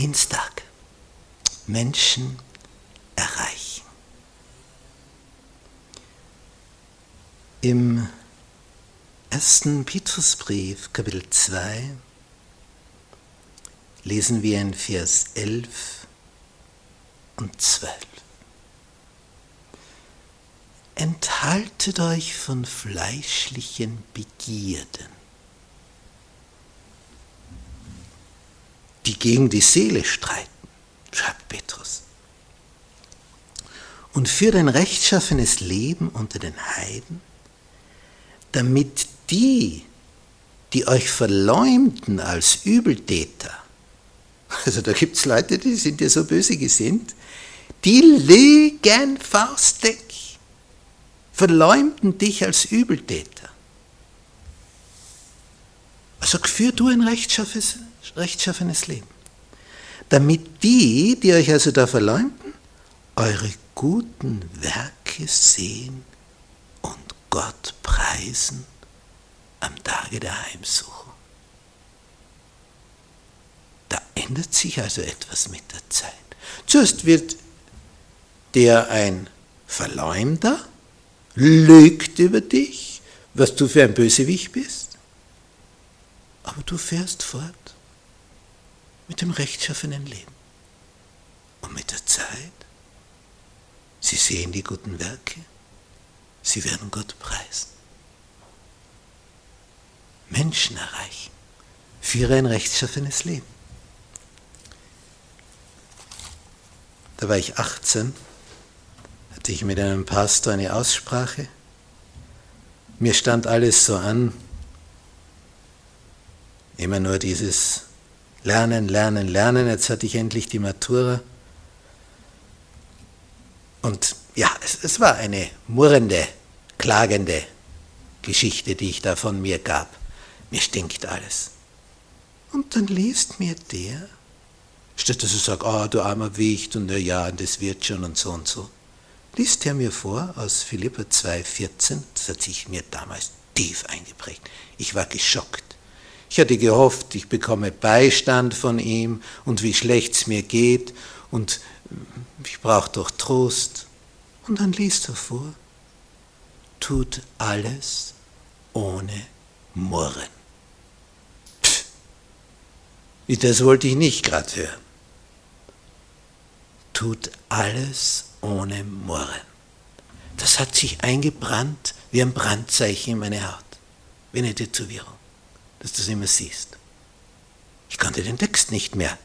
Dienstag. Menschen erreichen. Im ersten Petrusbrief, Kapitel 2, lesen wir in Vers 11 und 12. Enthaltet euch von fleischlichen Begierden, gegen die Seele streiten, schreibt Petrus. Und führt ein rechtschaffenes Leben unter den Heiden, damit die, die euch verleumden als Übeltäter, also da gibt es Leute, die sind dir so böse gesinnt, die lügen faustdick, verleumden dich als Übeltäter. Also führ du ein rechtschaffenes, rechtschaffenes Leben. Damit die, die euch also da verleumden, eure guten Werke sehen und Gott preisen am Tage der Heimsuchung. Da ändert sich also etwas mit der Zeit. Zuerst wird der ein Verleumder, lügt über dich, was du für ein Bösewicht bist, aber du fährst fort mit dem rechtschaffenen Leben. Und mit der Zeit, sie sehen die guten Werke, sie werden Gott preisen. Menschen erreichen, führe ein rechtschaffenes Leben. Da war ich 18, hatte ich mit einem Pastor eine Aussprache. Mir stand alles so an, immer nur dieses Lernen, Lernen, Lernen. Jetzt hatte ich endlich die Matura. Und ja, es, es war eine murrende, klagende Geschichte, die ich da von mir gab. Mir stinkt alles. Und dann liest mir der Statt dass er sagt, oh, du armer Wicht und ja, das wird schon und so und so. Liest er mir vor aus Philippa 2,14, das hat sich mir damals tief eingeprägt. Ich war geschockt. Ich hatte gehofft, ich bekomme Beistand von ihm und wie schlecht es mir geht und ich brauche doch Trost. Und dann liest er vor, tut alles ohne Murren. Pff, das wollte ich nicht gerade hören tut alles ohne Murren. Das hat sich eingebrannt wie ein Brandzeichen in meine Haut, eine Tätowierung, dass du das immer siehst. Ich konnte den Text nicht mehr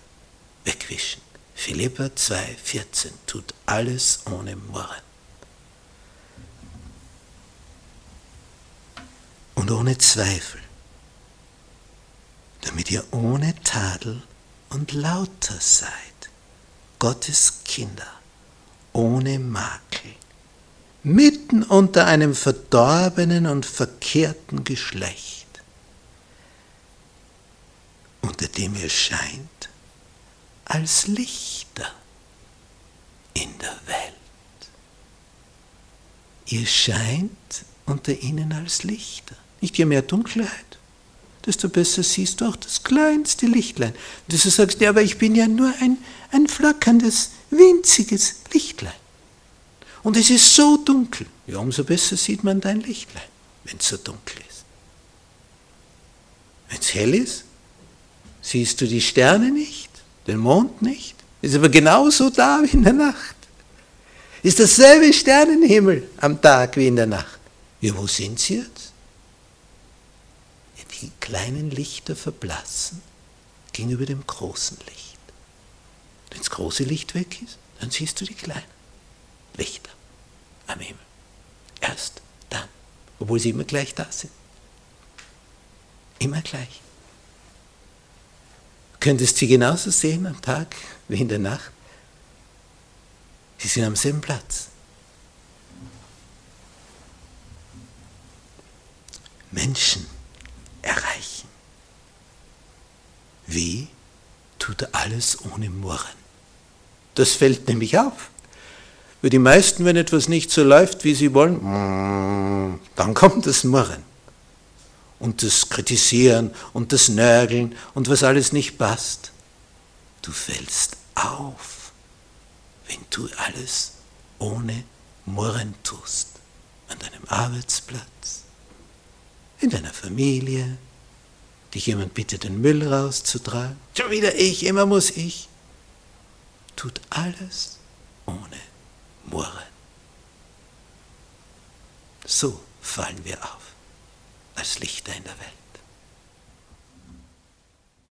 wegwischen. Philippa 2,14 tut alles ohne Murren. Und ohne Zweifel, damit ihr ohne Tadel und lauter seid Gottes Kinder ohne Makel, mitten unter einem verdorbenen und verkehrten Geschlecht, unter dem ihr scheint als Lichter in der Welt. Ihr scheint unter ihnen als Lichter. Nicht je mehr Dunkelheit, desto besser siehst du auch das kleinste Lichtlein. Und du sagst, ja, aber ich bin ja nur ein, ein flackerndes, winziges Lichtlein. Und es ist so dunkel. Ja, umso besser sieht man dein Lichtlein, wenn es so dunkel ist. Wenn es hell ist, siehst du die Sterne nicht, den Mond nicht. Ist aber genauso da wie in der Nacht. Ist dasselbe Sternenhimmel am Tag wie in der Nacht. Ja, wo sind sie jetzt? die kleinen Lichter verblassen gegenüber dem großen Licht. Wenn das große Licht weg ist, dann siehst du die kleinen Lichter am Himmel. Erst dann, obwohl sie immer gleich da sind. Immer gleich. Könntest sie genauso sehen am Tag wie in der Nacht. Sie sind am selben Platz. Menschen erreichen. Wie tut er alles ohne Murren? Das fällt nämlich auf. Für die meisten, wenn etwas nicht so läuft, wie sie wollen, dann kommt das Murren und das Kritisieren und das Nörgeln und was alles nicht passt. Du fällst auf, wenn du alles ohne Murren tust. An deinem Arbeitsplatz, in deiner Familie, dich jemand bittet, den Müll rauszutragen. Schon wieder ich, immer muss ich. Tut alles ohne Murren. So fallen wir auf als Lichter in der Welt.